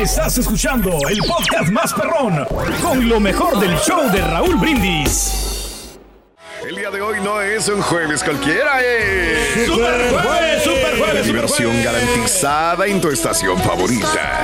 Estás escuchando el podcast más perrón con lo mejor del show de Raúl Brindis. El día de hoy no es un jueves cualquiera, es. ¡Super jueves, super jueves, Diversión garantizada en tu estación favorita.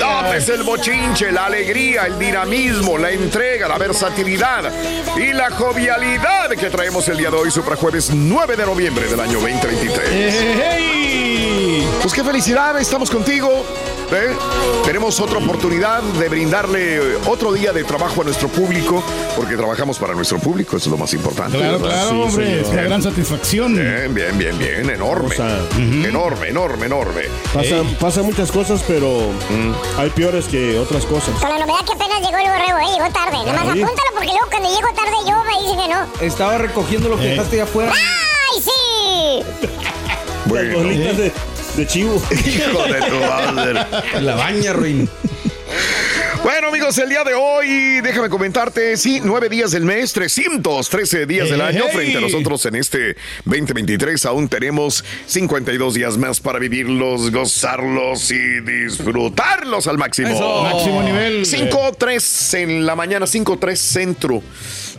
Date el bochinche, la alegría, el dinamismo, la entrega, la versatilidad y la jovialidad que traemos el día de hoy, Super Jueves 9 de noviembre del año 2023. Pues qué felicidad, estamos contigo. ¿Eh? Tenemos otra oportunidad de brindarle otro día de trabajo a nuestro público, porque trabajamos para nuestro público, eso es lo más importante. Claro, ¿verdad? claro, hombre, es una gran satisfacción. Bien, bien, bien, bien, enorme. Enorme, enorme, enorme. Pasan, pasan muchas cosas, pero Mm. hay peores que otras cosas. Con la novedad que apenas llegó el borrego, ¿eh? Llegó tarde. Nada más Ahí. apúntalo porque luego cuando llego tarde yo me dicen que no. Estaba recogiendo lo que Eh. dejaste allá afuera. ¡Ay, sí! Las bolitas de, de chivo. Hijo de tu madre. La baña, Ruin. Bueno, amigos, el día de hoy, déjame comentarte, sí, nueve días del mes, 313 días del año. hey. Frente a nosotros en este 2023, aún tenemos 52 días más para vivirlos, gozarlos y disfrutarlos al máximo. Eso. Máximo nivel. 5-3 en la mañana, 5-3 centro.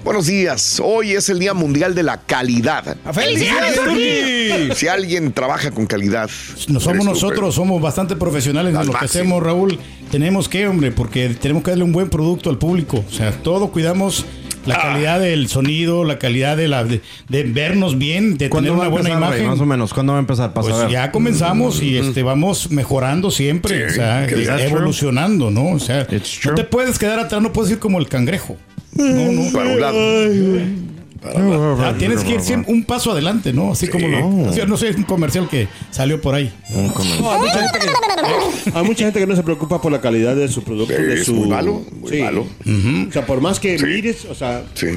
Buenos días. Hoy es el Día Mundial de la Calidad. ¡Felicidades! Si alguien trabaja con calidad, No somos nosotros, somos bastante profesionales en lo que hacemos, Raúl. Tenemos que, hombre, porque tenemos que darle un buen producto al público. O sea, todo cuidamos la Ah. calidad del sonido, la calidad de la de, de vernos bien, de tener ¿Cuándo va una buena empezar, Rey? imagen. Más o menos. ¿Cuándo va a empezar? Pues ya comenzamos y este vamos mejorando siempre, Sí, o sea, evolucionando, ¿no? O sea, It's no te puedes quedar atrás, no puedes ir como el cangrejo. No, no. Para un lado. Ah, tienes que ir siempre un paso adelante, ¿no? Así como lo, o sea, no sé, es un comercial que salió por ahí. No, hay, mucha gente que, hay mucha gente que no se preocupa por la calidad de su producto. de Es su, muy malo, muy malo. O sea, por más que Sí. mires, o sea, Sí.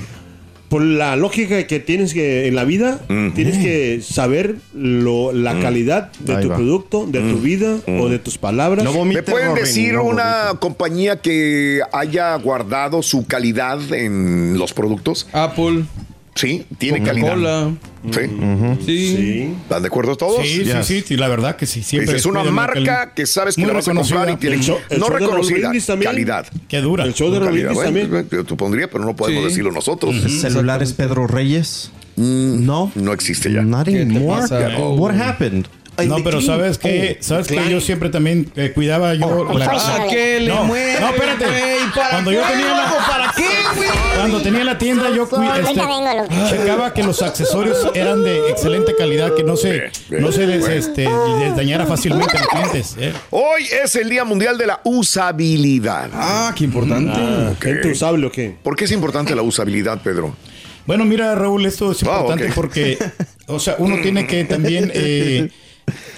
Por la lógica que tienes que en la vida, tienes que saber lo, la calidad de Ahí tu va. producto, de tu vida o de tus palabras. No ¿Me pueden Robin, decir no una vomite. compañía que haya guardado su calidad en los productos? Apple, Sí, tiene calidad. Sí. Sí. Sí. ¿Están de acuerdo todos? Sí, sí, sí, sí, la verdad que sí. Siempre Es una la marca que sabes que Muy la vas a comprar y tiene El show- el no show reconocida, calidad. Qué dura. El show de Calidad. Bueno, también. yo pondría, pero no podemos Sí. decirlo nosotros. celulares Pedro Reyes? No. No existe ya. Not ¿Qué te anymore. pasa? Oh. What happened? No, pero sabes que, sabes que yo siempre también eh, cuidaba yo la ¿Para qué le no, no, espérate. Cuando yo tenía la, Cuando tenía la tienda yo Ahorita este, checaba que los accesorios eran de excelente calidad, que no se no se des- este, les dañara fácilmente a los clientes. ¿eh? Hoy es el Día Mundial de la Usabilidad. Ah, qué importante. ¿Gente usable o qué? ¿Por qué es importante la usabilidad, Pedro? Bueno, mira, Raúl, esto es Ah, importante porque, o sea, uno tiene que también, eh,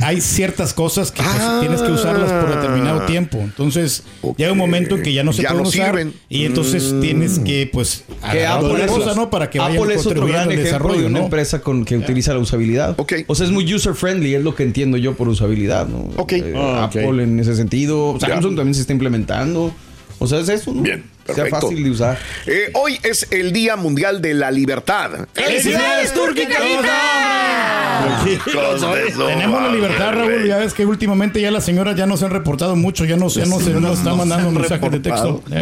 hay ciertas cosas que pues, tienes que usarlas por determinado tiempo. Entonces, llega un momento en que ya no se Ya pueden no usar sirven. y entonces tienes que, pues, Que Apple es- cosa, ¿no? Para que vayan Apple es otro gran ejemplo desarrollo, de una ¿no? empresa con, que utiliza la usabilidad. Ok. O sea, es muy user friendly, es lo que entiendo yo por usabilidad, ¿no? Ok. Eh, Ah, ok. Apple en ese sentido. Samsung también se está implementando. O sea, es eso, ¿no? Bien, Sea perfecto. fácil de usar. Eh, hoy es el Día Mundial de la Libertad. ¡Felicidades, Turki Tenemos la libertad, Raúl. Ya ves que últimamente ya las señoras ya no se han reportado mucho, ya no, ya no se nos están mandando mensajes de texto. ¿eh?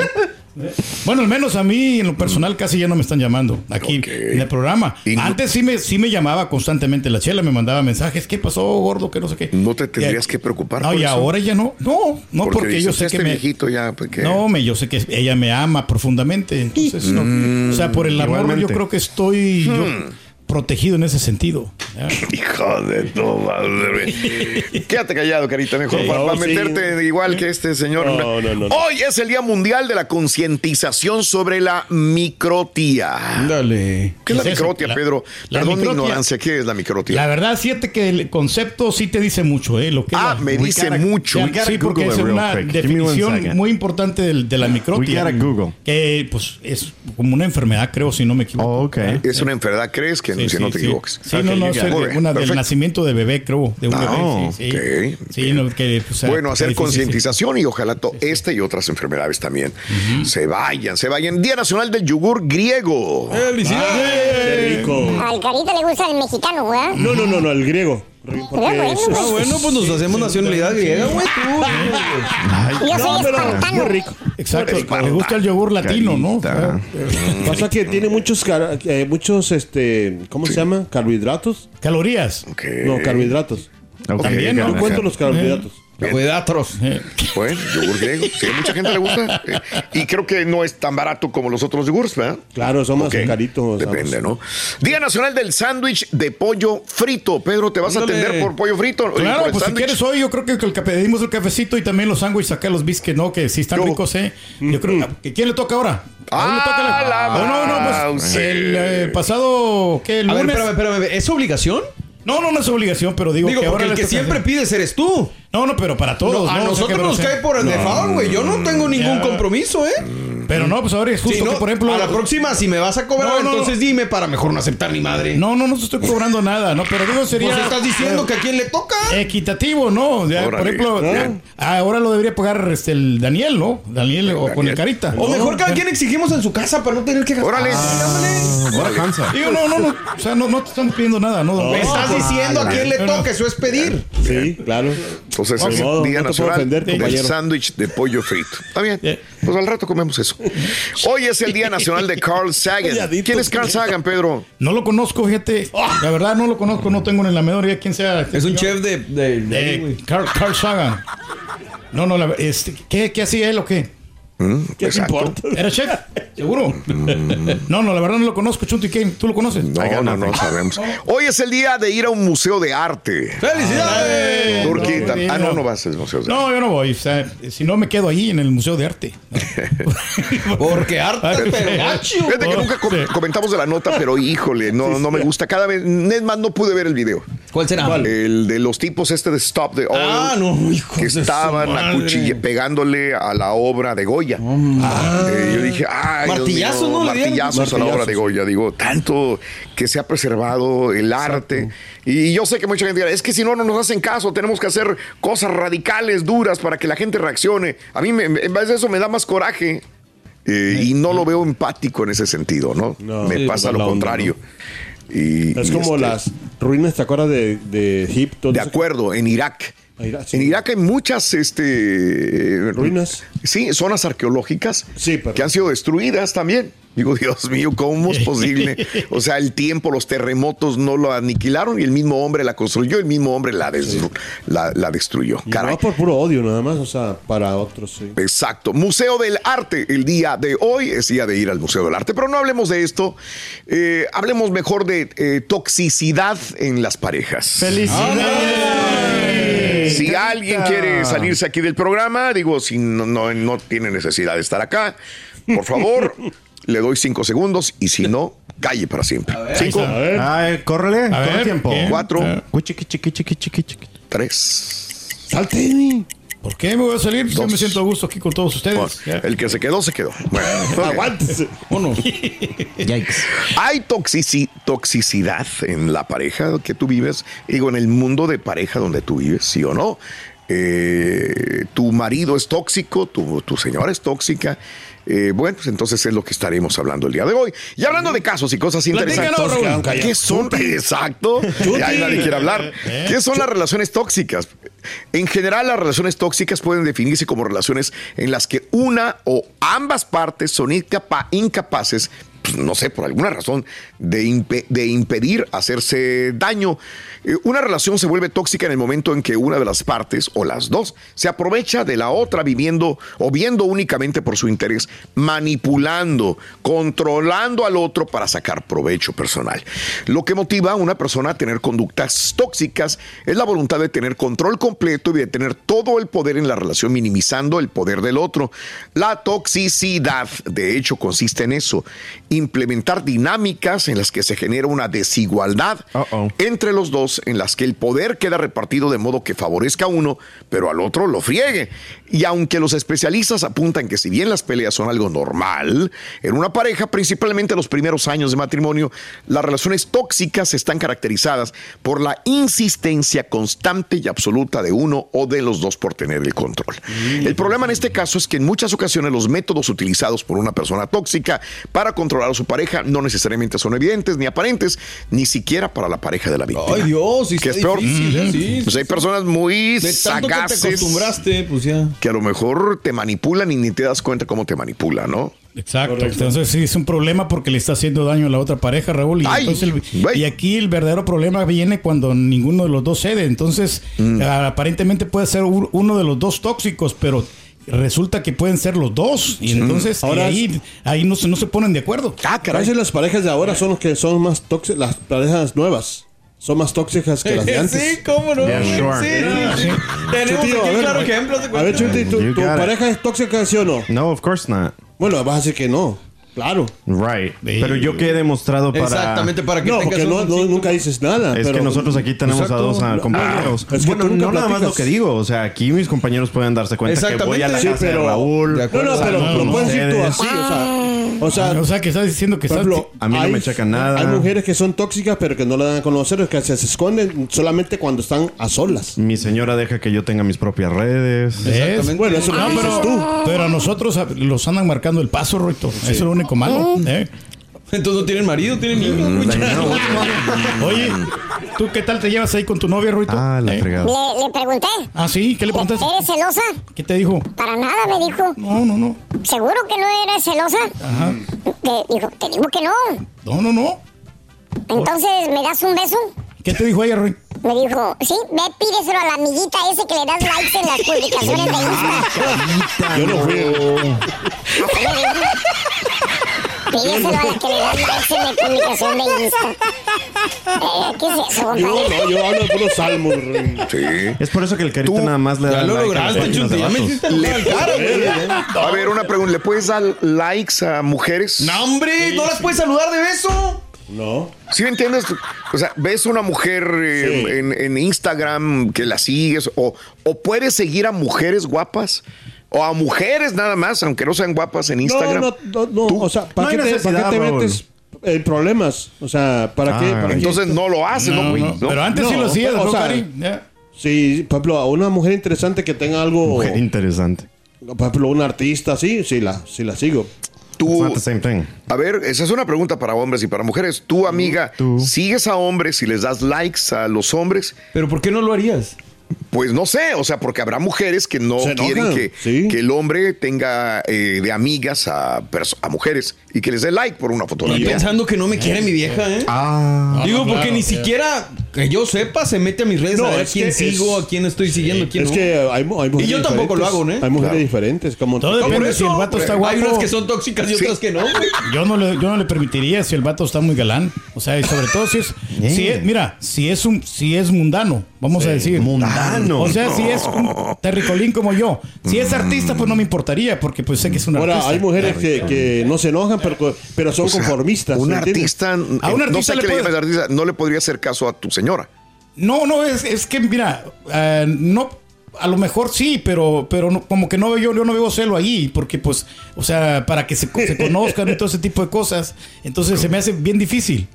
Bueno, al menos a mí en lo personal casi ya no me están llamando aquí en el programa. Y no- Antes sí me, sí me llamaba constantemente la chela, me mandaba mensajes. ¿Qué pasó, gordo? Que no sé qué. No te tendrías Ya- que preocupar No, por y eso. ahora ya no. No, no, porque, yo sé este que me. viejito ya, pues, ¿qué? No, me, yo sé que ella me ama profundamente. Entonces, no. Mm. o sea, por el amor, Igualmente. yo creo que estoy yo Hmm. Protegido en ese sentido. Hijo de tu madre. Quédate callado, carita, mejor Sí, para, no, para sí. meterte igual que este señor. No, no, no, no. Hoy es el Día Mundial de la Concientización sobre la microtía. Dale. ¿Qué es la microtia, Pedro? Perdón mi ignorancia, ¿qué es la microtia? La verdad, fíjate que el concepto sí te dice mucho, ¿eh? Lo que es Ah, la- me dice gotta- mucho. Sí, porque Google es una definición muy importante del- de, la. We gotta Google. Que, pues, es como una enfermedad, creo, si no me equivoco. Oh, ok. ¿Es una enfermedad, crees? Que Sí, no te sí. equivoques. Sí, no, no, es Muy bien, una del nacimiento de bebé, creo. De un Ah, bebé. Sí, sí. ok. Sí, no, que, pues, Bueno, hacer concientización y ojalá esta y otras enfermedades también se vayan, se vayan. Día Nacional del Yogur Griego. Qué rico. Al carita le gusta el mexicano, güey. No, no, no, no, el griego. Pero Porque bueno, es- güey. Ah, bueno, pues nos hacemos nacionalidad griega, güey. tú. Yo soy espartano. muy rico. Exacto, Espartano. le gusta el yogur latino, ¿no? Carita. Pasa que tiene muchos, eh, muchos, este, ¿cómo se llama? Carbohidratos. Calorías. Ok. No, carbohidratos. También, ¿no? No cuento los carbohidratos. Eh, Bueno, yogur griego. Sí, a mucha gente le gusta. Eh, Y creo que no es tan barato como los otros yogures, ¿verdad? Claro, son más caritos. Depende, ¿no? Día Nacional del Sándwich de Pollo Frito. Pedro, ¿te vas a atender por pollo frito? Claro, pues si quieres hoy, yo creo que el que pedimos el cafecito y también los sándwiches acá, los biscuits, ¿no? Que sí están Yo. ricos, ¿eh? Yo creo que ¿quién le toca ahora? ¿A dónde Ah, toca la Oh, no, no, pues mouse. el eh, pasado, ¿qué? El A ver, lunes. espérame, espérame. ¿Es obligación? No, no, no es obligación, pero digo, Digo, que ahora el que siempre pides eres tú. No, no, pero para todos. No, a ¿no? O sea, nosotros nos cae por el default, güey. Yo no tengo ningún Ya. compromiso, ¿eh? Pero no, pues ahora es justo Si no, que, por ejemplo. a la próxima, si me vas a cobrar, No, no, entonces no. dime para mejor no aceptar ni madre. No, no, no te estoy cobrando nada, ¿no? Pero digo, sería. Pues estás diciendo eh, que a quién le toca. Equitativo, ¿no? Ya, por Órale. ejemplo, ¿No? ahora lo debería pagar este, el Daniel, ¿no? Daniel o con el carita. O mejor cada quien exigimos en su casa para no tener que gastar. Órale. Ah, Digo, no, no, no. O sea, no, no te estamos pidiendo nada, ¿no? Me estás diciendo a quién le toca, eso es pedir. Sí, claro. Entonces, Ni es modo, Día no te puedo Nacional ofender, del compañero. sándwich de pollo frito. Está bien. Yeah. Pues al rato comemos eso. Hoy es el Día Nacional de Carl Sagan. ¿Quién es Carl Sagan, Pedro? No lo conozco, fíjate. La verdad, no lo conozco, no tengo ni la menor idea quién sea. Es un chef de. de, de- Eh, Carl, Carl Sagan. No, no, la, este, ¿qué, ¿qué hacía él o qué? Mm, ¿Qué te exacto. importa? ¿Era chef? ¿Seguro? No, no, la verdad no lo conozco. Chunti, ¿quién? ¿Tú lo conoces? No, no, no sabemos. Hoy es el día de ir a un museo de arte. ¡Felicidades! Turquita. no, ah, no, no. vas al museo de arte. No, yo no voy. O sea, si no me quedo ahí en el Museo de Arte. Porque arte, pero gacho. Fíjate que nunca com- comentamos de la nota, pero híjole, no, no me gusta. Cada vez, es más, no pude ver el video. ¿Cuál será? El de los tipos este de Stop the Oil. Ah, no, hijo que de su estaban acuchille- pegándole a la obra de Goya. Eh, yo dije, ay, mío, ¿no? Martillazos a la obra de. Goya. Digo, tanto que se ha preservado el arte. Y yo sé que mucha gente dirá, es que si no, no nos hacen caso, tenemos que hacer cosas radicales, duras, para que la gente reaccione. A mí, me, en vez de eso, me da más coraje. eh, y no lo veo empático en ese sentido, ¿no? No, me sí, pasa lo onda, contrario. Y, Es y como este, las ruinas, ¿te acuerdas de, de Egipto? De acuerdo, en Irak. Irak, sí. En Irak hay muchas este, Ruinas. Sí, zonas arqueológicas Sí, pero- que han sido destruidas también. Digo, Dios mío, ¿cómo es posible? O sea, el tiempo, los terremotos no lo aniquilaron y el mismo hombre la construyó, el mismo hombre la, des- la, la destruyó. Y Caray. no por puro odio, nada más, o sea, para otros, sí. Exacto. Museo del Arte. El día de hoy es día de ir al Museo del Arte. Pero no hablemos de esto. Eh, hablemos mejor de eh, toxicidad en las parejas. ¡Felicidades! Si alguien quiere salirse aquí del programa, digo, si no, no, no tiene necesidad de estar acá, por favor, le doy cinco segundos y si no, calle para siempre. Cinco, A ver, Ay, córrele, A corre ver, tiempo. cuatro, chiqui, chiqui, chiqui. tres. salte. ¿Por qué me voy a salir? Yo Dos. me siento a gusto aquí con todos ustedes. Bueno, el que se quedó, se quedó. Bueno. Aguántese. Uno. Yikes. Hay toxici- toxicidad en la pareja que tú vives, digo, en el mundo de pareja donde tú vives, sí o no. Eh, tu marido es tóxico, tu, tu señora es tóxica. Eh, bueno, pues entonces es lo que estaremos hablando el día de hoy. Y hablando de casos y cosas interesantes. Raúl. ¿Qué son? Exacto. Ya nadie quiere hablar. ¿Qué son las relaciones tóxicas? En general, las relaciones tóxicas pueden definirse como relaciones en las que una o ambas partes son incapa- incapaces pues, no sé, por alguna razón, de, impe- de impedir hacerse daño. Eh, Una relación se vuelve tóxica en el momento en que una de las partes, o las dos, se aprovecha de la otra viviendo o viendo únicamente por su interés, manipulando, controlando al otro para sacar provecho personal. Lo que motiva a una persona a tener conductas tóxicas es la voluntad de tener control completo y de tener todo el poder en la relación, minimizando el poder del otro. La toxicidad, de hecho, consiste en eso, implementar dinámicas en las que se genera una desigualdad entre los dos, en las que el poder queda repartido de modo que favorezca a uno, pero al otro lo friegue. Y aunque los especialistas apuntan que si bien las peleas son algo normal, en una pareja, principalmente los primeros años de matrimonio, las relaciones tóxicas están caracterizadas por la insistencia constante y absoluta de uno o de los dos por tener el control. El problema en este caso es que en muchas ocasiones los métodos utilizados por una persona tóxica para controlar a su pareja no necesariamente son evidentes ni aparentes, ni siquiera para la pareja de la víctima. Ay, Dios, sí que está es peor. difícil, ¿eh? Sí, pues sí, hay sí. personas muy De tanto que te sagaces acostumbraste, pues ya. que a lo mejor te manipulan y ni te das cuenta cómo te manipula, ¿no? Exacto. Entonces sí es un problema porque le está haciendo daño a la otra pareja, Raúl. Y, Ay, entonces el- y aquí el verdadero problema viene cuando ninguno de los dos cede. Entonces, Mm. aparentemente puede ser uno de los dos tóxicos, pero resulta que pueden ser los dos. Y entonces y Ahora ahí, ahí no, se, no se ponen de acuerdo. Ah, A veces las parejas de ahora son los que son más tóxicas, las parejas nuevas son más tóxicas que las de antes. Sí, cómo no. Yeah, sure. Sí, sí, sí. Tenemos Chutillo, aquí a ver, claro ejemplo. haz de A ver. Chuti, ¿tu, tu it. pareja es tóxica, sí o no? No, of course not. Bueno, vas a decir que no. Claro. Right. Pero yo que he demostrado para. Exactamente, para que No, tengas porque no, no- nunca dices nada. Es pero- que nosotros aquí tenemos Exacto. a dos ah, No, compañeros. no, es que bueno, no nada más lo platicas. que digo. O sea, aquí mis compañeros pueden darse cuenta que voy a la Sí, casa pero- de Raúl. No, no, pero lo puedes decir tú así, o sea. O sea, o sea, que estás diciendo que por estás. ejemplo, A mí no me checan nada. Hay mujeres que son tóxicas, pero que no la dan a conocer, que se, se esconden solamente cuando están a solas. Mi señora deja que yo tenga mis propias redes. ¿Ves? Bueno, eso No, lo dices pero, tú. pero a nosotros a- los andan marcando el paso, Roito. Eso es lo único malo. ¿eh? Entonces no tienen marido, tienen niños. Mm. Oye, ¿tú qué tal te llevas ahí con tu novia, Roito? Ah, la ¿Eh? fregada. Le, le pregunté. Ah, sí, ¿qué le preguntaste? ¿Eres celosa? ¿Qué te dijo? Para nada, me dijo. No, no, no. ¿Seguro que no eres celosa? Ajá. Te dijo, te digo que no. No, no, no. Entonces, ¿me das un beso? ¿Qué te dijo ella, Roy? Me dijo, sí, ve, pídeselo a la amiguita ese que le das likes en las publicaciones de Insta. Yo no fui. Pídeselo a la que le en la publicación de Insta. Eh, ¿Qué es eso, Yo, no, yo hablo de puros salmos. Sí. Es por eso que el carita nada más le Ya da lo like lograste, de Chunti. Ya me hiciste cara, güey. A ver, una pregunta. ¿Le puedes dar likes a mujeres? No, hombre, no las puedes saludar de beso. No. ¿Sí me entiendes? O sea, ves una mujer eh, Sí. en, en Instagram que la sigues o, o puedes seguir a mujeres guapas o a mujeres nada más, aunque no sean guapas en Instagram. No, no, no, no, O sea, ¿para No qué te, para qué te metes en problemas? O sea, ¿para qué? Ah, ¿Para qué? Entonces no lo haces, ¿no, güey? no, ¿No? Pero antes sí lo hacías, o ¿no, sea. Sí, por ejemplo, a una mujer interesante que tenga algo. Mujer interesante. Por ejemplo, un artista, sí, sí la, sí la sigo. It's Tú, not the same thing. a ver, esa es una pregunta para hombres y para mujeres. Tú, amiga, Tú. ¿sigues a hombres y les das likes a los hombres? Pero ¿por qué no lo harías? Pues no sé, o sea, porque habrá mujeres que no quieren que, sí. que el hombre tenga eh, de amigas a, a mujeres y que les dé like por una Y fotografía. pensando que no me quiere mi vieja, ¿eh? Ah. Digo, no, porque claro, ni siquiera que yo sepa se mete a mis redes No, a ver es quién que sigo, es- a quién estoy siguiendo, a quién Es no. que hay, mu- hay mujeres yo tampoco lo hago, ¿eh? Hay mujeres Claro. diferentes. Como Todo por depende si el vato está guapo. Hay unas que son tóxicas y Sí. otras que no, güey. Yo no, le, yo no le permitiría si el vato está muy galán. O sea, y sobre todo si es, si es- mira, si es un, si es mundano, vamos a decir. Mundano. O sea, si es un terricolín como yo. Si es artista, pues no me importaría, porque pues sé que es un Ahora, artista. hay mujeres que, que no se enojan, pero, pero son O sea, conformistas. Un artista, A un no artista sé le qué le puede- llamas artista, no le podría hacer caso a tu señora. No, no, es, es que, mira, eh, no, a lo mejor sí, pero, pero no- como que no veo, yo, yo no veo celo ahí, porque pues, o sea, para que se, se conozcan y todo ese tipo de cosas, entonces se me hace bien difícil.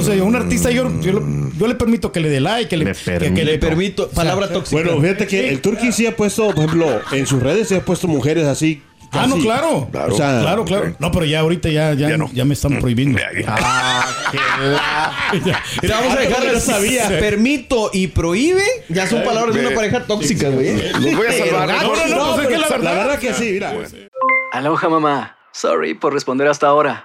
Entonces, a un artista yo, yo, lo- yo le permito que le dé like, que le, Le que- que permito. Le permito, palabra tóxica. Bueno, fíjate que el Turkey sí ha puesto, por ejemplo, en sus redes sí ha puesto mujeres así. Ah, no, claro. Claro. O sea, Claro, claro. No, pero ya ahorita ya, ya, Ya no. ya me están prohibiendo. Ah, Ya. Mira, vamos a dejar yo de sabía. permito y prohíbe. Ya son palabras de una pareja tóxica, güey. Los voy a salvar. No, no, no, pues es que la La verdad. verdad que sí, mira. Aloha mamá. Sorry por responder hasta ahora.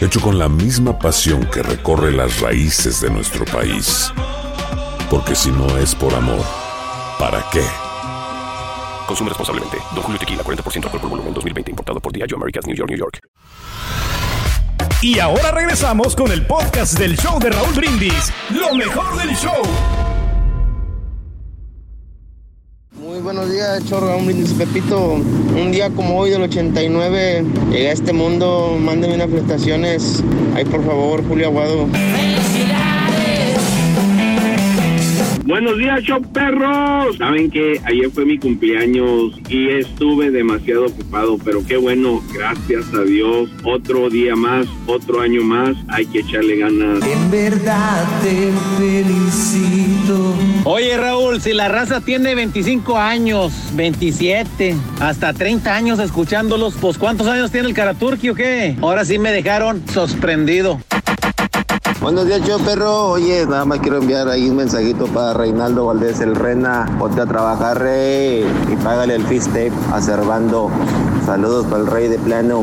hecho con la misma pasión que recorre las raíces de nuestro país. Porque si no es por amor, ¿para qué? Consume responsablemente. Don Julio Tequila, 40% alcohol por volumen, 2020. Importado por Diageo Americas, New York, New York. Y ahora regresamos con el podcast del show de Raúl Brindis. Lo mejor del show. Muy buenos días, chorro, un brindis Pepito. Un día como hoy del 89, llegué a este mundo, mándenme unas prestaciones. Ahí por favor, Julio Aguado. Buenos días, show perros. Saben que ayer fue mi cumpleaños y estuve demasiado ocupado, pero qué bueno, gracias a Dios. Otro día más, otro año más, hay que echarle ganas. En verdad te felicito. Oye Raúl, si la raza tiene 25 años, 27, hasta 30 años escuchándolos, pues ¿cuántos años tiene el Karaturki o qué? Ahora sí me dejaron sorprendido. Buenos días, yo perro. Oye, nada más quiero enviar ahí un mensajito para Reinaldo Valdés el Rena. Ponte a trabajar, rey. Y págale el fist tape a. Saludos para el rey de plano.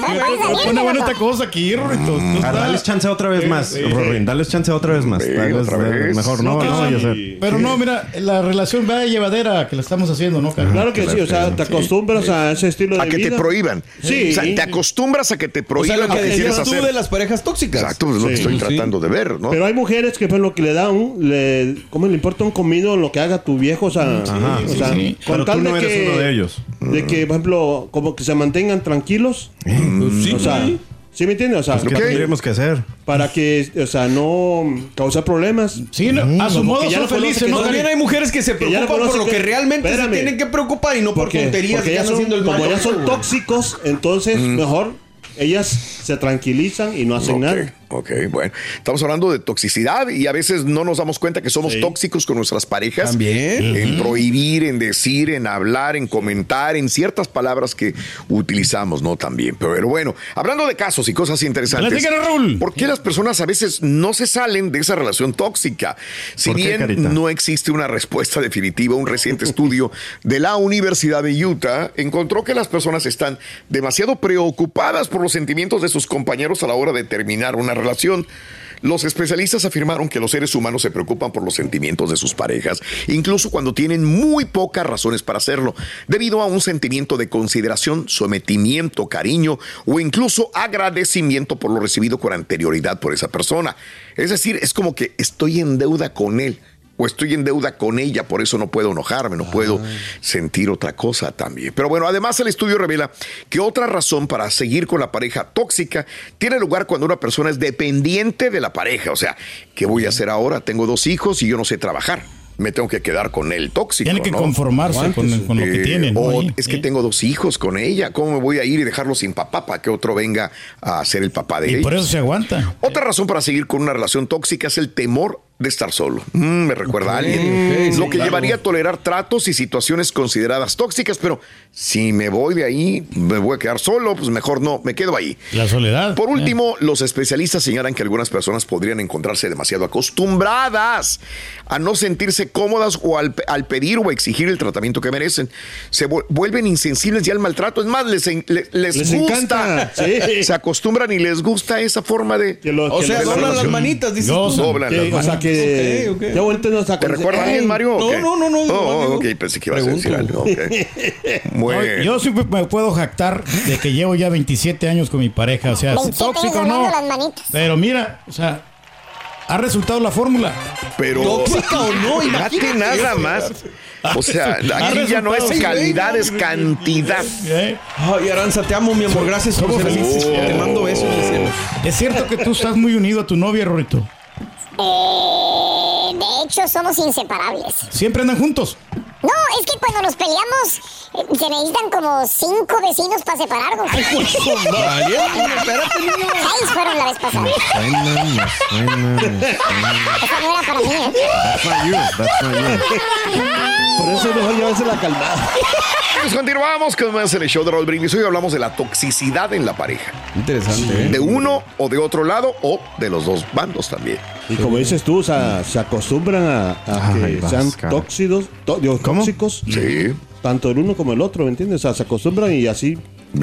Pone buena esta cosa aquí, Rorrito. Estás- dales chance otra vez más, Eh, eh, Rorín, dales chance otra vez más. Sí, Tal vez, otra eh, vez. Mejor no, no, vaya a ser. Pero no, mira, la relación va llevadera que la estamos haciendo, ¿no, Carlos? Claro que sí, o sea, te acostumbras a ese estilo de A que vida. te prohíban. Sí. O sea, te acostumbras a que te O sea, prohíban lo que quieres decías tú hacer. de las parejas tóxicas. Exacto, es lo que estoy tratando de ver, ¿no? Pero hay mujeres que pues lo que le da un, le, ¿cómo le importa un comino lo que haga tu viejo? O sea, Ajá, o sea, con tal de eres que, uno de ellos. De que, por ejemplo, como que se mantengan tranquilos. Pues o sea, ¿sí me entiendes? O sea, ¿Qué tendríamos que hacer? para que, o sea, no causar problemas. Sí, no, a su Como modo son felices, ¿no? También hay mujeres que se Que ya no preocupan por lo que que- realmente Espérame. se tienen que preocupar y no por Porque, tonterías porque que andan son, haciendo el como ya son tóxicos, entonces mejor ellas se tranquilizan y no hacen Ok, nada. Ok, bueno. Estamos hablando de toxicidad y a veces no nos damos cuenta que somos tóxicos con nuestras parejas. También. En prohibir, en decir, en hablar, en comentar, en ciertas palabras que utilizamos, ¿no? También. Pero bueno, hablando de casos y cosas interesantes. Raúl. ¿Por qué las personas a veces no se salen de esa relación tóxica? Si ¿Por qué, bien no existe una respuesta definitiva, un reciente estudio de la Universidad de Utah encontró que las personas están demasiado preocupadas por los sentimientos de sus compañeros a la hora de terminar una relación. Los especialistas afirmaron que los seres humanos se preocupan por los sentimientos de sus parejas, incluso cuando tienen muy pocas razones para hacerlo, debido a un sentimiento de consideración, sometimiento, cariño o incluso agradecimiento por lo recibido con anterioridad por esa persona. Es decir, es como que estoy en deuda con él o estoy en deuda con ella, por eso no puedo enojarme, no puedo sentir otra cosa también. Pero bueno, además el estudio revela que otra razón para seguir con la pareja tóxica tiene lugar cuando una persona es dependiente de la pareja. O sea, ¿qué voy a hacer ahora? Tengo dos hijos y yo no sé trabajar. Me tengo que quedar con el tóxico. Tiene que ¿no? conformarse con, con lo que Eh, tiene. ¿no? o Ahí, es que ¿eh? tengo dos hijos con ella. ¿Cómo me voy a ir y dejarlo sin papá para que otro venga a ser el papá de Y ella? por eso se aguanta. Otra razón para seguir con una relación tóxica es el temor de estar solo. Mm, me recuerda a alguien. sí, Lo que claro. llevaría a tolerar tratos y situaciones consideradas tóxicas, pero si me voy de ahí, me voy a quedar solo, pues mejor no, me quedo ahí. La soledad. Por ¿eh? último, los especialistas señalan que algunas personas podrían encontrarse demasiado acostumbradas a no sentirse cómodas o al, al pedir o exigir el tratamiento que merecen. Se vu- vuelven insensibles ya al maltrato. Es más, les, en- les, Les gusta. encanta, sí. Se acostumbran y les gusta esa forma de... Que lo- O que sea, doblan las manitas, dices soy- Doblan que- las o sea manos. Que ya vuelta nos ¿Te recuerda a alguien, Mario? No, no, no, no, Oh, amigo. ok, pensé que ibas a decir algo. Bueno. No, Yo siempre me puedo jactar de que llevo ya 27 años con mi pareja. O sea, 27 tóxico o no. Pero mira, o sea, ha resultado la fórmula. Pero Tóxica o no, imagínate nada más. O sea, aquí ya no es calidad, es cantidad. ¿eh? Ay, Aranza, te amo, mi amor. Gracias por ser. Te mando besos. Es cierto que tú estás muy unido a tu novia, Rorito. Eh, de hecho, somos inseparables. Siempre andan juntos. No, es que cuando nos peleamos eh, se necesitan como cinco vecinos para separarnos. Ay, pues, su madre. Espérate, niño. Seis fueron la vez pasada. Suena, me suena, me suena. Esa no era para mí, ¿eh? That's not you, that's not you. Por eso es mejor llevarse la calmada. Pues continuamos con más en el show de Raúl Brindis. Hoy hablamos de la toxicidad en la pareja. Interesante, ¿eh? De uno o de otro lado o de los dos bandos también. Y como dices tú, o sea, se acostumbran a, a que Ay, sean vasca. tóxidos, tó- digo, Sí. Tanto el uno como el otro, ¿me entiendes? O sea, se acostumbran y así.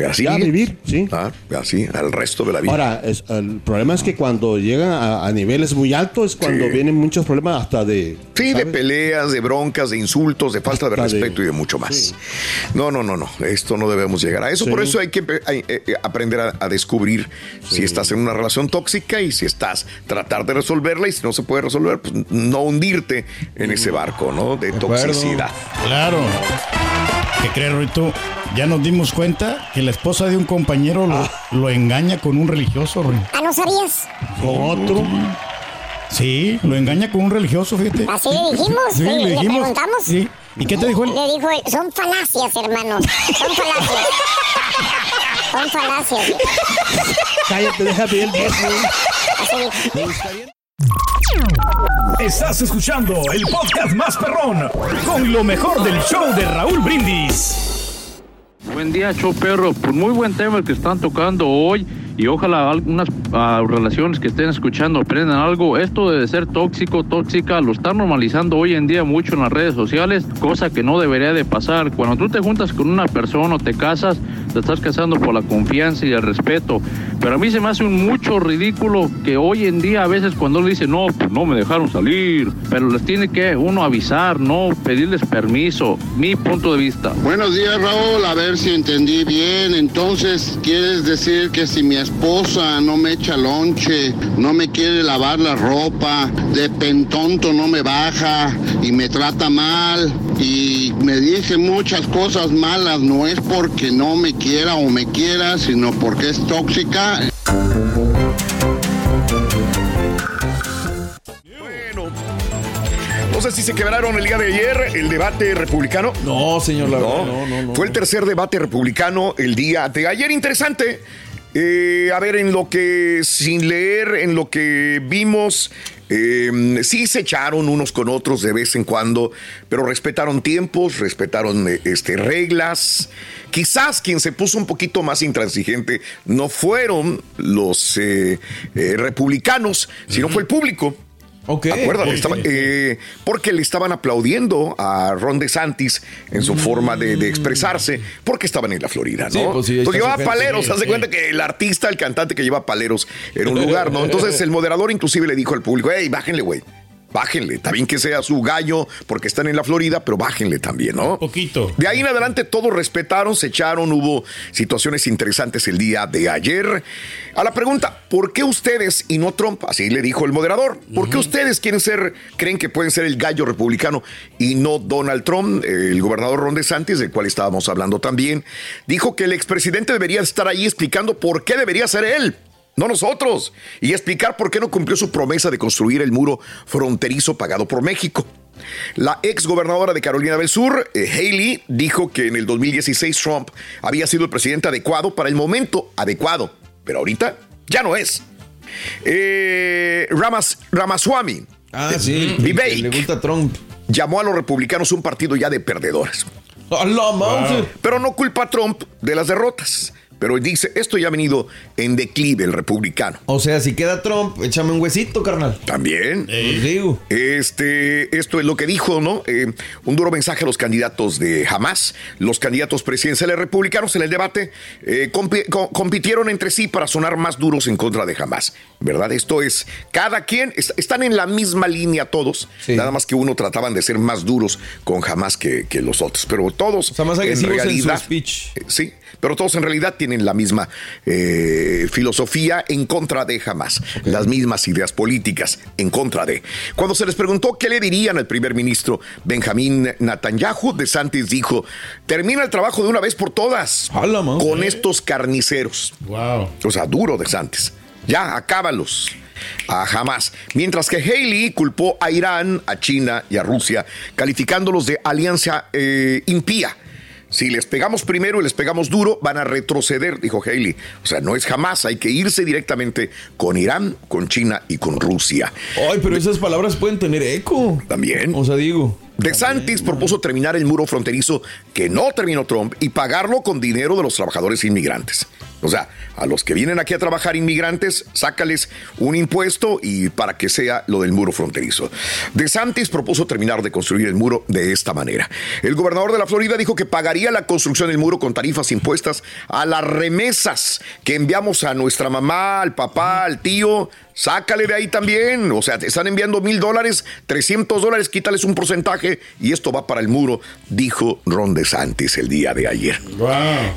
Así. Ya vivir, sí. Ah, así, al resto de la vida. Ahora, es- el problema es que cuando llegan a, a niveles muy altos es cuando Sí. vienen muchos problemas hasta de... Sí, de peleas, de broncas, de insultos, de falta de Hasta de- respeto y de mucho más. No, no, no, no. Esto no debemos llegar a eso. Sí. Por eso hay que hay, eh, eh, aprender a, a descubrir si estás en una relación tóxica y si estás tratar de resolverla y si no se puede resolver, pues no hundirte en ese barco, ¿no? De, toxicidad. Claro. ¿Qué crees, Ruito? Ya nos dimos cuenta que la esposa de un compañero lo, Ah. lo engaña con un religioso, Ruito. Ah, ¿no sabías? Con otro. Sí, lo engaña con un religioso, fíjate. Así le dijimos, Sí, le, le dijimos. preguntamos. Sí. ¿Y qué te dijo él? Le dijo son falacias, hermano. Son falacias. Son falacias. Cállate, deja bien. Así dijo. Estás escuchando el podcast más perrón con lo mejor del show de Raúl Brindis. Buen día, show perro. Pues muy buen tema el que están tocando hoy y ojalá algunas ah, relaciones que estén escuchando aprendan algo. Esto de ser tóxico, tóxica, lo están normalizando hoy en día mucho en las redes sociales, cosa que no debería de pasar. Cuando tú te juntas con una persona o te casas, te estás casando por la confianza y el respeto. Pero a mí se me hace un mucho ridículo que hoy en día a veces cuando le dicen, no, pues no me dejaron salir, pero les tiene que uno avisar, no pedirles permiso. Mi punto de vista. Buenos días, Raúl. A ver si entendí bien. Entonces, ¿quieres decir que si mi esposa no me echa lonche, no me quiere lavar la ropa, de pentonto no me baja y me trata mal y me dice muchas cosas malas, no es porque no me quiera o me quiera, sino porque es tóxica? No sé si se quebraron el día de ayer el debate republicano. No, señor, la No, verdad, no, no, no. Fue el tercer debate republicano el día de ayer. Interesante. Eh, a ver, en lo que, sin leer, en lo que vimos, eh, sí se echaron unos con otros de vez en cuando, pero respetaron tiempos, respetaron este, reglas. Quizás quien se puso un poquito más intransigente no fueron los eh, eh, republicanos, sino fue el público. Ok. Acuérdate, estaba- eh, porque le estaban aplaudiendo a Ron DeSantis en su forma de, de expresarse, porque estaban en la Florida, ¿no? Sí, pues sí, llevaba paleros, sí, haz de cuenta que el artista, el cantante que lleva paleros en un lugar, ¿no? Entonces el moderador inclusive le dijo al público, hey, bájenle, güey. Bájenle, está bien que sea su gallo porque están en la Florida, pero bájenle también, ¿no? Poquito. De ahí en adelante todos respetaron, se echaron, hubo situaciones interesantes el día de ayer. A la pregunta, ¿por qué ustedes y no Trump? Así le dijo el moderador. ¿Por qué ustedes quieren ser, creen que pueden ser el gallo republicano y no Donald Trump? El gobernador Ron DeSantis, del cual estábamos hablando también, dijo que el expresidente debería estar ahí explicando por qué debería ser él. No nosotros. Y explicar por qué no cumplió su promesa de construir el muro fronterizo pagado por México. La ex gobernadora de Carolina del Sur, eh, Haley, dijo que en el 2016 Trump había sido el presidente adecuado para el momento adecuado, pero ahorita ya no es. Eh, Ramas, Ramaswamy, Ah, eh, sí. Vivek, Le gusta Trump. llamó a los republicanos un partido ya de perdedores. Pero no culpa a Trump de las derrotas. Pero dice, esto ya ha venido en declive el republicano. O sea, si queda Trump, échame un huesito, carnal. También. Este, esto es lo que dijo, ¿no? Eh, un duro mensaje a los candidatos de Hamas. Los candidatos presidenciales republicanos en el debate eh, compi- co- compitieron entre sí para sonar más duros en contra de Hamas. ¿Verdad? Esto es, cada quien, est- están en la misma línea todos. Nada más que uno trataban de ser más duros con Hamas que, que los otros. Pero todos. O sea, más en en su realidad, speech. eh, Sí, pero todos en realidad tienen la misma eh, filosofía en contra de Hamas, las mismas ideas políticas en contra de. Cuando se les preguntó qué le dirían al primer ministro Benjamín Netanyahu, De Santis dijo: termina el trabajo de una vez por todas con estos carniceros. Wow. O sea, duro De Santis. Ya, acábalos. a Hamas. Mientras que Haley culpó a Irán, a China y a Rusia, calificándolos de alianza eh, impía. Si les pegamos primero y les pegamos duro, van a retroceder, dijo Haley. O sea, no es jamás, hay que irse directamente con Irán, con China y con Rusia. Ay, pero esas palabras pueden tener eco. También. O sea, digo. De Santis propuso terminar el muro fronterizo que no terminó Trump y pagarlo con dinero de los trabajadores inmigrantes. O sea, a los que vienen aquí a trabajar inmigrantes, sácales un impuesto y para que sea lo del muro fronterizo. De Santis propuso terminar de construir el muro de esta manera. El gobernador de la Florida dijo que pagaría la construcción del muro con tarifas impuestas a las remesas que enviamos a nuestra mamá, al papá, al tío. Sácale de ahí también. O sea, te están enviando mil dólares, 300 dólares, quítales un porcentaje y esto va para el muro, dijo Ron DeSantis el día de ayer.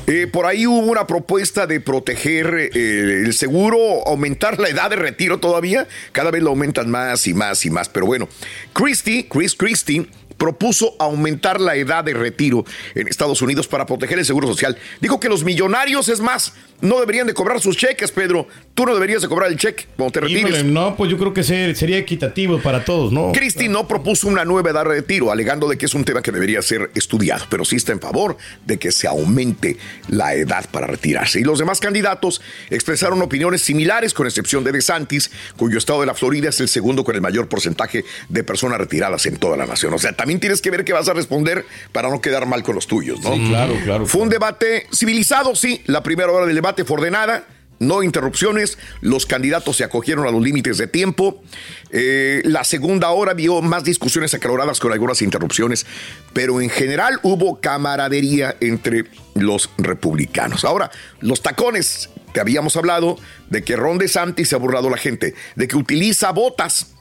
Eh, por ahí hubo una propuesta de proteger eh, el seguro, aumentar la edad de retiro todavía. Cada vez lo aumentan más y más y más. Pero bueno, Christie, Chris Christie, propuso aumentar la edad de retiro en Estados Unidos para proteger el seguro social. Dijo que los millonarios, es más, no deberían de cobrar sus cheques, Pedro. Tú no deberías de cobrar el cheque cuando te retires. Híjole, no, pues yo creo que ser- sería equitativo para todos, ¿no? Christie no propuso una nueva edad de retiro, alegando de que es un tema que debería ser estudiado, pero sí está en favor de que se aumente la edad para retirarse. Y los demás candidatos expresaron opiniones similares, con excepción de DeSantis, cuyo estado de la Florida es el segundo con el mayor porcentaje de personas retiradas en toda la nación. O sea, también tienes que ver qué vas a responder para no quedar mal con los tuyos, ¿no? Sí, claro, claro. Fue un debate civilizado, sí. La primera hora del debate fue ordenada. No interrupciones, los candidatos se acogieron a los límites de tiempo. Eh, la segunda hora vio más discusiones acaloradas con algunas interrupciones, pero en general hubo camaradería entre los republicanos. Ahora, los tacones, te habíamos hablado de que Ron DeSantis se ha burlado a la gente, de que utiliza botas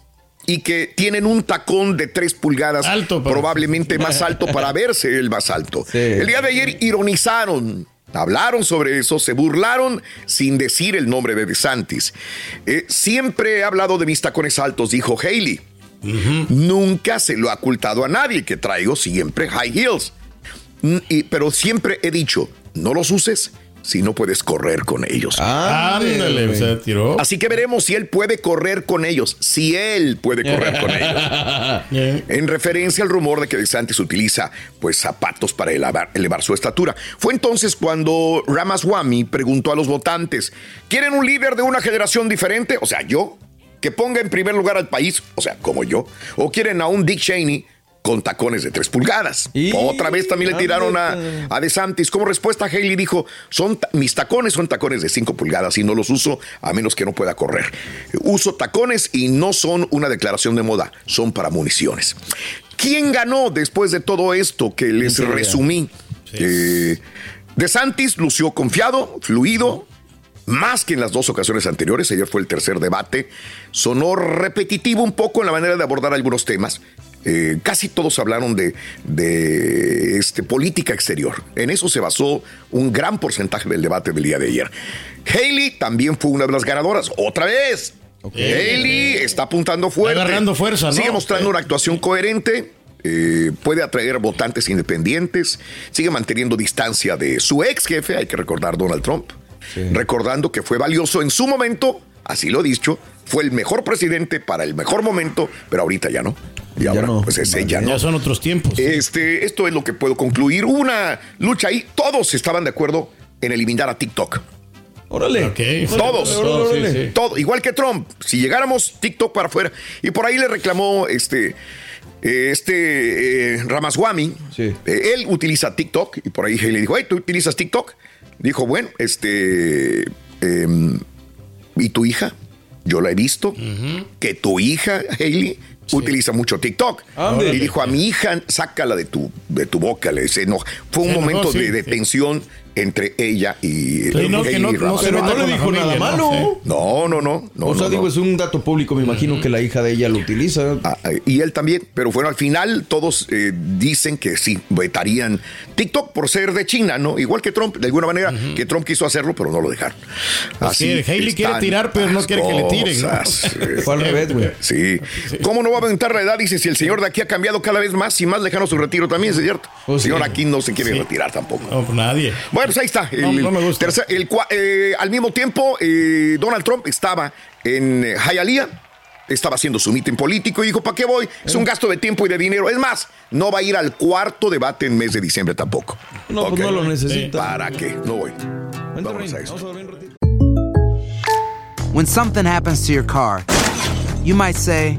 y que tienen un tacón de 3 pulgadas, probablemente más alto para verse el más alto. El día de ayer ironizaron, hablaron sobre eso, se burlaron sin decir el nombre de DeSantis. Eh, siempre he hablado de mis tacones altos, dijo Haley. Nunca se lo ha ocultado a nadie que traigo siempre high heels. Y- pero siempre he dicho, no los uses si no puedes correr con ellos. Ándale, o sea, tiró. Así que veremos si él puede correr con ellos, si él puede correr con ellos. En referencia al rumor de que DeSantis utiliza pues zapatos para elevar, elevar su estatura. Fue entonces cuando Ramaswamy preguntó a los votantes, ¿quieren un líder de una generación diferente? O sea, yo, que ponga en primer lugar al país, o sea, como yo, o quieren a un Dick Cheney con tacones de tres pulgadas. Otra vez también le tiraron a, a DeSantis. Como respuesta, Haley dijo, son mis tacones son tacones de 5 pulgadas y no los uso a menos que no pueda correr. Uso tacones y no son una declaración de moda, son para municiones. ¿Quién ganó después de todo esto que les resumí? Eh, DeSantis lució confiado, fluido, más que en las dos ocasiones anteriores. Ayer fue el tercer debate. Sonó repetitivo un poco en la manera de abordar algunos temas. Eh, casi todos hablaron de, de, este, política exterior. En eso se basó un gran porcentaje del debate del día de ayer. Haley también fue una de las ganadoras. Otra vez. Haley está apuntando fuerte. agarrando fuerza, ¿no? Sigue mostrando una actuación coherente. eh, puede atraer votantes independientes. Sigue manteniendo distancia de su ex jefe, hay que recordar Donald Trump. Recordando que fue valioso en su momento, así lo he dicho, fue el mejor presidente para el mejor momento, pero ahorita ya no. Y ahora, pues ese ya no. Ya son otros tiempos. Este, esto es lo que puedo concluir. Hubo Una lucha ahí, todos estaban de acuerdo en eliminar a TikTok. Órale. Todos. Órale, órale. Todo. Igual que Trump. Si llegáramos TikTok para afuera. Y por ahí le reclamó este. eh, Este eh, Ramaswamy, eh, él utiliza TikTok y por ahí le dijo, hey, ¿tú utilizas TikTok? Dijo, bueno, este, em, ¿y tu hija? Yo la he visto, que tu hija, Hailey, utiliza mucho TikTok. Ándale. Y dijo, a mi hija, sácala de tu, de tu boca. Le dice, no. Fue un Se enojó, momento sí, de, de sí. tensión entre ella y... Sí, no, que no- meta no le dijo familia, nada ¿no? malo. No, no, no. no o sea, no, digo, no. es un dato público. Me imagino que la hija de ella lo utiliza. Ah, y él también, pero bueno, al final todos eh, dicen que sí, vetarían TikTok por ser de China, ¿no? Igual que Trump, de alguna manera, que Trump quiso hacerlo, pero no lo dejaron. Pues sí, Hailey quiere están tirar, pero no quiere que le tiren, ¿no? Fue al revés, güey. Sí. ¿Cómo no va a aumentar la edad? Dice, si el señor de aquí ha cambiado cada vez más y más lejano su retiro también, es cierto. el señor aquí no se quiere retirar tampoco. No, pues nadie. Bueno, pues ahí está. No, no me gusta. tercer- el cua- eh, al mismo tiempo, eh, Donald Trump estaba en eh, Hialeah. Estaba haciendo su mitin político y dijo, ¿para qué voy? Es un gasto de tiempo y de dinero. Es más, no va a ir al cuarto debate en mes de diciembre tampoco. No, pues Ok. no lo necesita. ¿Para qué? No voy. Vamos a esto. When something happens to your car, you might say,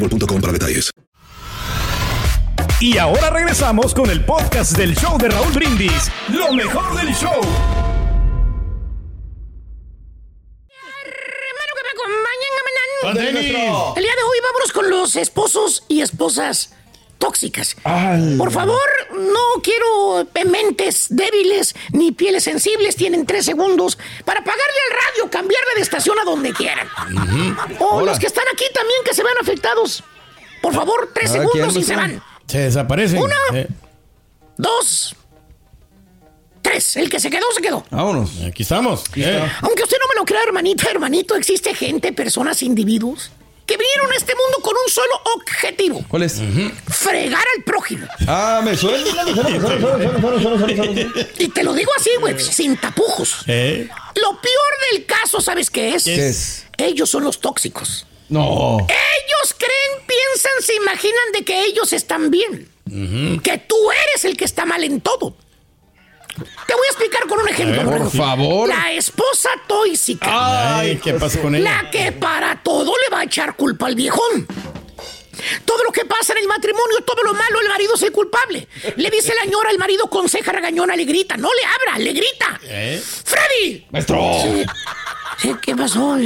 boostmobile.com para detalles. Y ahora regresamos con el podcast del show de Raúl Brindis. Lo mejor del show. El día de hoy vámonos con los esposos y esposas tóxicas. Por favor, no quiero mentes débiles ni pieles sensibles. Tienen tres segundos para pagarle al radio, cambiarle de estación a donde quieran. O Hola. los que están aquí también que se vean afectados. Por favor, tres segundos y se van. Se desaparecen. Eh, Dos. Tres. El que se quedó, se quedó. vámonos. Aquí estamos. Eh. Aunque usted no me lo crea, hermanita, hermanito, existe gente, personas, individuos que vinieron a este mundo con un solo objetivo. ¿Cuál es? Fregar al prójimo. Ah, me suena. Y te lo digo así, güey, sin tapujos. Eh. Lo peor del caso, ¿sabes qué es? ¿Qué es? Ellos son los tóxicos. No. Ellos creen, piensan, se imaginan de que ellos están bien. Que tú eres el que está mal en todo. Te voy a explicar con un ejemplo. Ver, por favor. La esposa tóxica. Ay, ¿qué pasa con ella? La que para todo le va a echar culpa al viejón. Todo lo que pasa en el matrimonio, todo lo malo, el marido es el culpable. Le dice la ñora al marido con ceja regañona, le grita. No le abra, le grita. ¿Eh? ¡Freddy! Maestro. Sí. Sí, ¿Qué pasó?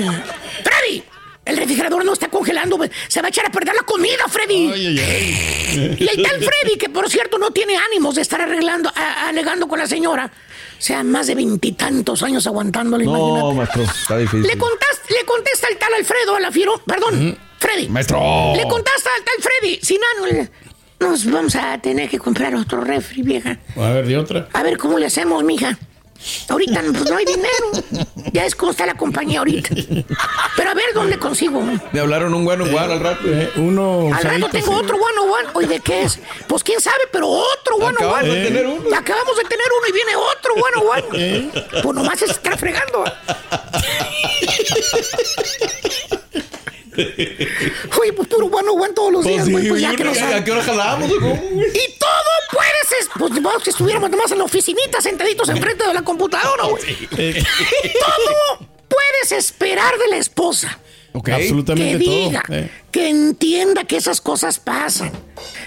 ¡Freddy! El refrigerador no está congelando. Se va a echar a perder la comida, Freddy. Ay, ay, ay. Y el tal Freddy, que por cierto no tiene ánimos de estar arreglando, a- alegando con la señora. O sea, más de veintitantos años aguantándole, No, imagínate. maestro, está difícil. Le, le contesta el tal Alfredo a la fiero, perdón, Freddy. Maestro. Le contesta al tal Freddy, sin ánimo. Nos vamos a tener que comprar otro refri, vieja. A ver, de otra. A ver cómo le hacemos, mija. Ahorita pues, no hay dinero. Ya es como está la compañía ahorita. Pero a ver dónde consigo. Me hablaron un bueno igual al rato. Eh, uno. Al rato tengo sí. otro one one. Oye, ¿de qué es? Pues quién sabe, pero otro one Acabamos de tener uno. Acabamos de tener uno y viene otro one one. Eh. Pues nomás se está fregando. Oye, pues puro one one todos los días, güey. Pues ya que no sabe. ¿A qué hora cómo, güey? Y todo puedes. es- Pues vamos que estuviéramos nomás en la oficinita, sentaditos enfrente de la computadora, güey. Todo puedes esperar de la esposa. Ok. Absolutamente que todo. diga, Eh. que entienda que esas cosas pasan,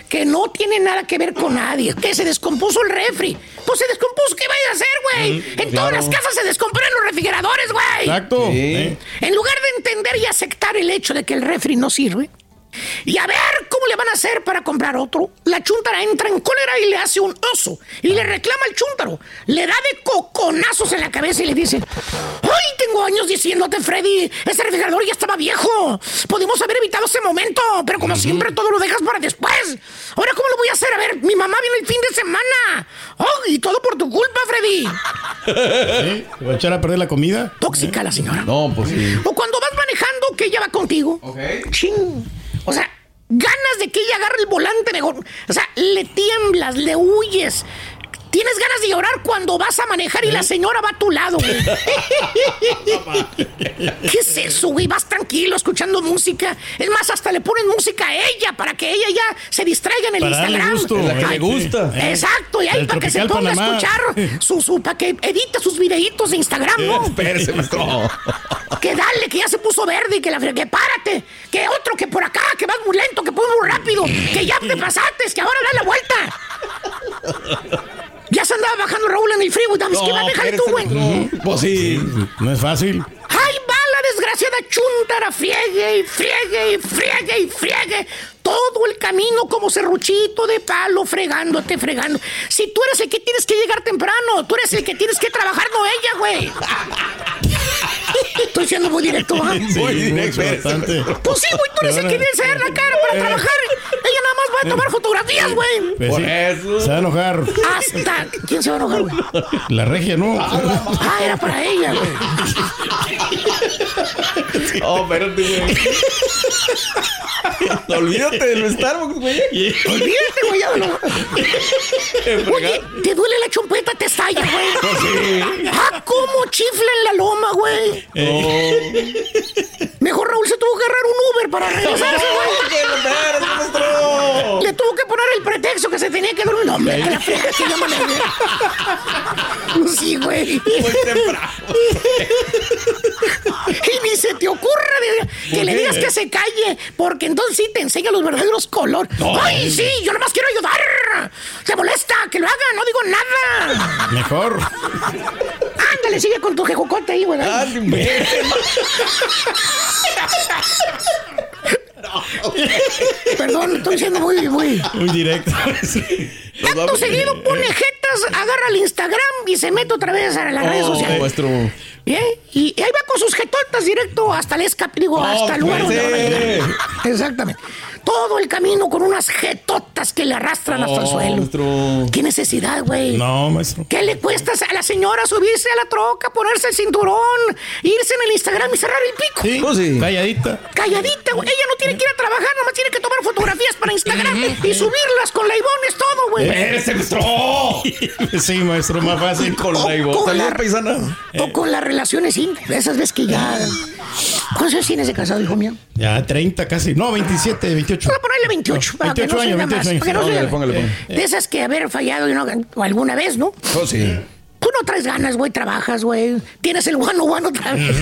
que no tiene nada que ver con nadie, que se descompuso el refri. Pues se descompuso, ¿qué vaya a hacer, güey? en todas las casas se descomponen los refrigeradores, güey. Exacto. Sí. Eh. En lugar de entender y aceptar el hecho de que el refri no sirve, y a ver cómo le van a hacer para comprar otro, la chuntara entra en cólera y le hace un oso. Y le reclama al chúntaro. Le da de coconazos en la cabeza y le dice: ¡Ay, tengo años diciéndote, Freddy! Ese refrigerador ya estaba viejo. Pudimos haber evitado ese momento, pero como siempre todo lo dejas para después. Ahora, ¿cómo lo voy a hacer? A ver, mi mamá viene el fin de semana. ¡Oh, y todo por tu culpa, Freddy! ¿Te va a echar a perder la comida? Tóxica la señora. No, pues sí. O cuando vas manejando, que ella va contigo. Chin. O sea, ganas de que ella agarre el volante mejor. O sea, le tiemblas, le huyes. Tienes ganas de llorar cuando vas a manejar y la señora va a tu lado, güey. ¿Qué es eso, güey? Vas tranquilo escuchando música. Es más, hasta le ponen música a ella para que ella ya se distraiga en el Para Instagram. gusto, la que le Ay, gusta. sí. Exacto, y ahí El para que se ponga a escuchar su, su, para que edite sus videitos de Instagram, ¿no? Espérese, maestro. Que dale, que ya se puso verde y que la que párate, que otro que por acá, que vas muy lento, que puedes muy rápido, que ya te pasaste, que ahora da la vuelta. Andaba bajando Raúl en el freeway, ¿sabes qué? Manejar tú, güey. Pues sí. No es fácil. ¡Ay, va la desgraciada chuntara! Friegue y friegue y friegue y friegue. Todo el camino como serruchito de palo, fregándote, fregando. Si tú eres el que tienes que llegar temprano, tú eres el que tienes que trabajar, no ella, güey. Estoy siendo muy directo, ¿ah? Sí, mucho, bastante. Pues sí, güey, tú eres el que debe enseñar la cara para trabajar. Ella nada más va a tomar fotografías, güey. Pues sí, Se va a enojar. Hasta. ¿Quién se va a enojar, güey? La regia, ¿no? Ah, era para ella, güey. Oh, espérate, güey. Olvídate del Starbucks, güey. Olvídate, güey. ya no. Oye, ¿te duele la chompeta? Te estalla, güey. Ah, ¿cómo chifla en la loma, güey? Mejor Raúl se tuvo que agarrar un Uber para regresarse, güey. Le tuvo que poner el pretexto que se tenía que dormir. No, hombre, que la que llaman Sí, güey. Muy temprano. Y ni se te ocurra de- que ¿Por le digas que se calle, porque entonces sí te enseña los verdaderos colores. No. ¡Ay, sí! Yo nomás quiero ayudar. ¿Te molesta? Que lo haga, no digo nada. Mejor. Ándale, sigue con tu jejocote ahí, güey. Perdón, estoy siendo muy, muy. Muy directo. Acto seguido pone jetas, agarra el Instagram y se mete otra vez a las redes Oh, sociales. maestro. Bien, Y, y ahí va con sus jetotas directo hasta el escape, digo, hasta el lugar donde van a llegar. Exactamente. Todo el camino con unas jetotas que le arrastran hasta el suelo. maestro. ¿Qué necesidad, güey? No, maestro. ¿Qué le cuesta a la señora subirse a la troca, ponerse el cinturón, irse en el Instagram y cerrar el pico? Sí. Pues sí. Calladita. Calladita, güey. Ella no tiene que ir a trabajar, nomás tiene que tomar fotografías para Instagram y subirlas con la Ivonne, es todo, güey. Espérese, maestro. Sí, maestro, más fácil. Con la con Ivo. Saludos, la- paisana. O con las relaciones íntimas. Esas veces que ya. ¿Cuántos años tienes de casado, hijo mío? Ya 30 casi. No, 27, 28. Voy a ponerle 28. para que 28 no se años, oiga 28 más, años. para que no se Póngale, póngale, póngale. De esas que haber fallado y no, o alguna vez, ¿no? Oh, sí. Tú no traes ganas, güey, trabajas, güey. Tienes el one one otra vez.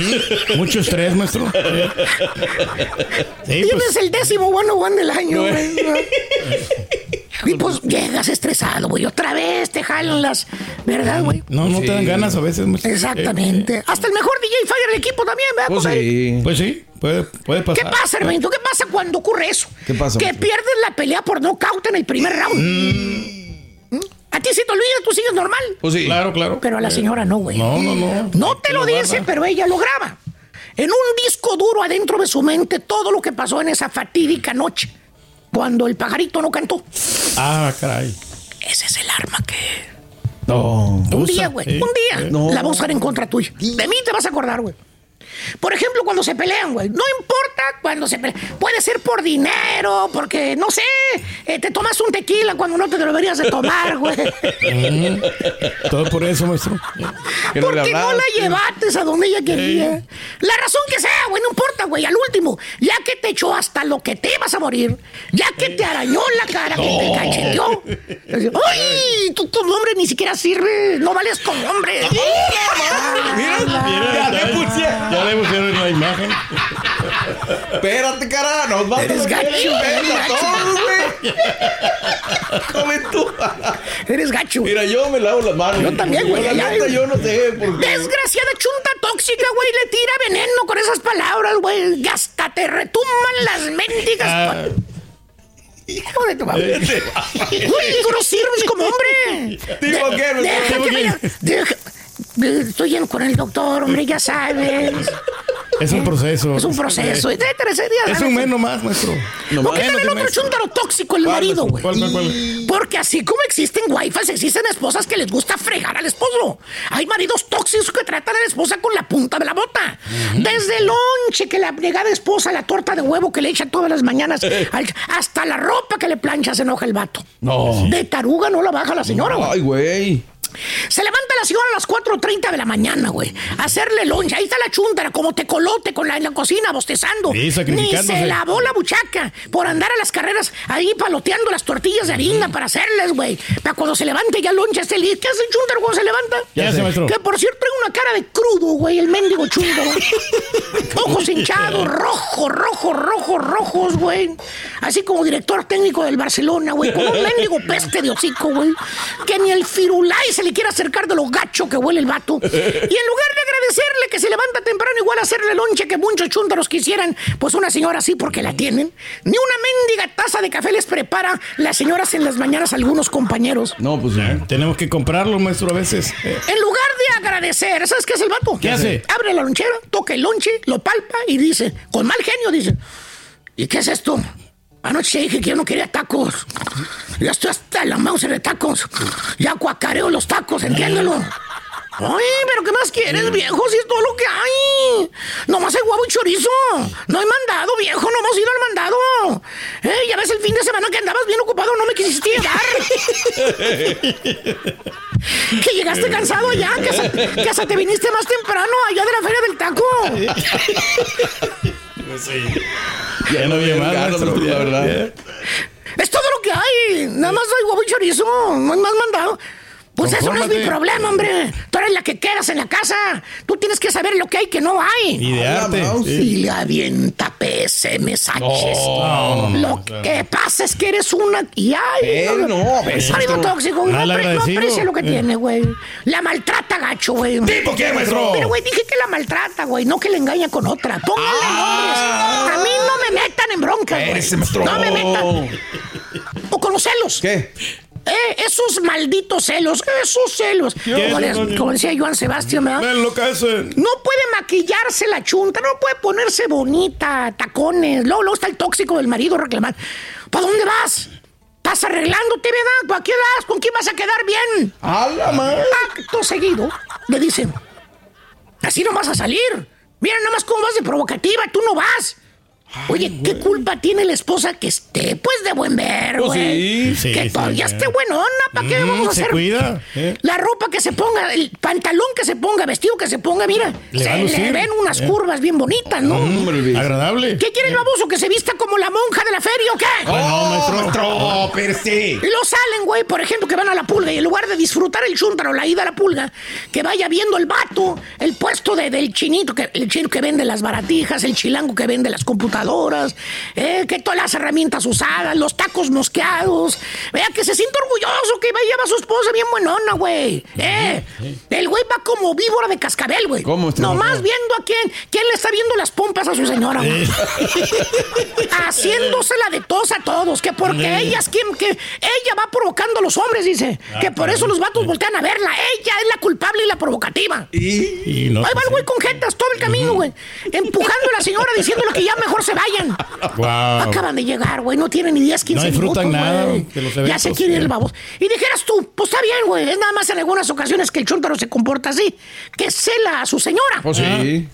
Mucho estrés, maestro. Sí, Tienes pues. el décimo one one del año, güey. Y pues llegas estresado, güey. Otra vez te jalan las. ¿Verdad, güey? No, no te dan ganas a veces, maestro. Exactamente. Hasta el mejor DJ Fire del equipo también, ¿verdad? Pues sí. Pues sí, puede, puede ¿Qué pasar. pasa, hermanito? ¿Qué pasa cuando ocurre eso? ¿Qué pasa, Que maestro? pierdes la pelea por nocaut en el primer round. ¿Mm? A ti se te olvida, tú sigues normal. Pues sí. Claro, claro. Pero a la señora no, güey. No, no, no. No te lo dice, pero ella lo graba. En un disco duro adentro de su mente todo lo que pasó en esa fatídica noche. Cuando el pajarito no cantó. Ah, caray. Ese es el arma que... No. Un Usa, día, güey. sí. Un día. No. La va a usar en contra tuya. De mí te vas a acordar, güey. Por ejemplo, cuando se pelean, güey. No importa cuando se pelean. Puede ser por dinero, porque, no sé, eh, te tomas un tequila cuando no te lo deberías de tomar, güey. Mm. Todo por eso, maestro. No le Porque no hablaste. la llevaste a donde ella quería. La razón que sea, güey, no importa, güey. Al último, ya que te echó hasta lo que te ibas a morir, ya que te arañó la cara, que te cacheteó. ¡Ay! Tú como hombre ni siquiera sirves. No vales como hombre. Mira, ya le pusieron. Ya le pusieron la imagen. Espérate, cara. Nos vamos Eres a gacho, eres a gacho. todos, güey. Come tú. Eres gacho. güey. Mira, yo me lavo las manos. Yo también, güey, Yo, La neta, yo no sé por qué. Desgraciada chunta tóxica, güey, le tira veneno con esas palabras, güey. Y hasta te retumban las mendigas. Ah. Hijo de tu madre. Güey, tú no sirves como hombre. Digo. Me deja que ¿qué? vaya- deja- de- Estoy con el doctor, hombre, ya sabes. Es un proceso. Es un proceso, etcétera, etcétera. Es un menos más, maestro. ¿Por qué tal el otro chúntaro tóxico, el marido, güey? Porque así como existen wifis, existen esposas que les gusta fregar al esposo. Hay maridos tóxicos que tratan a la esposa con la punta de la bota. Desde el lonche que la negada esposa, la torta de huevo que le echa todas las mañanas, al- hasta la ropa que le plancha se enoja el vato. No. De taruga no la baja la señora, güey. Ay, güey. Se levanta la señora a las 4.30 de la mañana, güey. A hacerle lonche. Ahí está la chuntara, como tecolote con la, en la cocina, bostezando. Sí, Ni se lavó la buchaca por andar a las carreras ahí paloteando las tortillas de harina para hacerles, güey. Para cuando se levante ya lonche este listo. ¿Qué hace el chúntaro cuando se levanta? Ya sé, maestro. Que por cierto trae una cara de crudo, güey, el mendigo chúntaro. Ojos hinchados, rojos, rojos, rojos, rojos, güey. Así como director técnico del Barcelona, güey. Con un mendigo peste de hocico, güey. Que ni el firulay se le quiere acercar de lo gacho que huele el vato. Y en lugar de agradecerle que se levanta temprano igual a hacerle lonche que muchos chúntaros quisieran, pues una señora así porque la tienen, ni una mendiga taza de café les prepara las señoras en las mañanas a algunos compañeros. No, pues ya. Tenemos que comprarlo, maestro, a veces. Eh, En lugar de agradecer, ¿sabes qué hace el vato? ¿Qué hace? Abre la lonchera, toca el lonche, lo palpa y dice, con mal genio, dice, ¿y qué es esto? Anoche dije que yo no quería tacos. Ya estoy hasta la mouse de tacos. Ya cuacareo los tacos, entiéndelo. Ay, pero ¿qué más quieres, viejo? Si es todo lo que hay. Nomás hay huevo y chorizo. No hay mandado, viejo. No hemos ido al mandado. Eh, ya ves el fin de semana que andabas bien ocupado, no me quisiste llevar. que llegaste cansado ya, que hasta, te viniste más temprano allá de la feria del taco. Ya no había más, ganas, maestro, la verdad. ya. Es todo lo que hay. Nada más hay huevo y chorizo. No hay más mandado. Pues eso no es mi problema, hombre. Tú eres la que quedas en la casa. Tú tienes que saber lo que hay que no hay. Y de arte. Y le avienta PSM Sánchez. No, no, lo no, que pasa es que eres una. Y ay, Eh, no, es tóxico. No, aprecia lo que Eh. tiene, güey. La maltrata gacho, güey. ¿Tipo qué, maestro? Pero, güey, dije que la maltrata, güey. No que le engaña con otra. Póngale Ah. nombres. A mí no me metan en bronca, güey. No me metan. O con los celos. ¿Qué? Eh, esos malditos celos, esos celos. Como, les- doña? como decía Joan Sebastián, ¿verdad? No puede maquillarse la chunta, no puede ponerse bonita, tacones. Luego, luego está el tóxico del marido reclamando. ¿Para dónde vas? ¿Estás arreglándote, verdad? ¿Para qué vas? ¿Con quién vas a quedar bien? ¡A la madre! Acto seguido, le dicen, así no vas a salir. Mira nada más cómo vas de provocativa, tú no vas. Oye, ¿qué culpa tiene la esposa que esté, pues, de buen ver, Pues güey? sí, sí, que sí, todavía sí. esté buenona, ¿para qué Mm, vamos a se hacer? cuida, ¿eh? La ropa que se ponga, el pantalón que se ponga, vestido que se ponga, mira, Le se ven unas ¿eh? curvas bien bonitas, ¿no? Mm, agradable. ¿Qué quiere el baboso? ¿Que se vista como la monja de la feria o qué? Ah, no, maestro. ¡Maestro! ¡Perse! Y lo salen, güey, por ejemplo, que van a la pulga y en lugar de disfrutar el chúntaro, la ida a la pulga, que vaya viendo el vato, el puesto de, del chinito, que, el chino que vende las baratijas, el chilango que vende las computadoras, eh, que todas las herramientas usadas, los tacos mosqueados. Vea que se siente orgulloso que va a su esposa bien buenona, güey. Eh, el güey va como víbora de cascabel, güey. ¿Cómo está? Nomás viendo a quién, quién le está viendo las pompas a su señora, güey. Haciéndosela de tos a todos, que porque ella es quien, que ella va provocando a los hombres, dice. que por eso los vatos voltean a verla. Ella es la culpable y la provocativa. Y no, Ahí va el güey con jetas todo el camino, güey. Empujando a la señora diciéndole que ya mejor se vayan. Guau. Acaban de llegar, güey. No tienen ni 10, 15 No disfrutan minutos, nada los Ya se quiere ir el babos. Y dijeras tú, pues está bien, güey. Es nada más en algunas ocasiones que el chúntaro se comporta así. Que cela a su señora. Pues sí.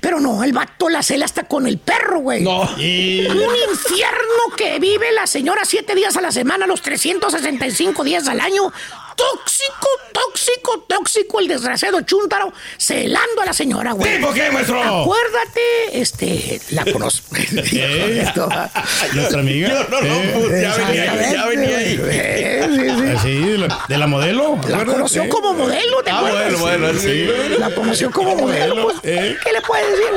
Pero no, el vato la cela hasta con el perro, güey. No. Y- Un infierno que vive la señora siete días a la semana, los 365 días al año. Tóxico, tóxico, tóxico el desgraciado chúntaro celando a la señora, güey. ¿Tipo qué, maestro? Acuérdate, este, la conozco. ¿Eh? Nuestra amiga. No, no, ¿Eh? pues ya venía, ya venía ahí. Eh, sí, sí. Así, de la, de la modelo. La conoció ¿Eh? como modelo, ¿te Ah, acuerdas? bueno, bueno, sí. La conoció como modelo, pues. ¿Eh? ¿Qué le puedes decir?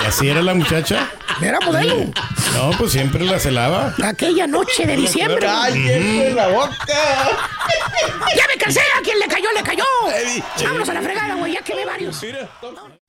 ¿Y así era la muchacha? Era modelo. No, pues siempre la celaba. Aquella noche de diciembre. ¡Cállate la boca! ¡Ya me cansé! ¿A quien le cayó, le cayó! Vámonos a la fregada, güey. Ya quemé varios.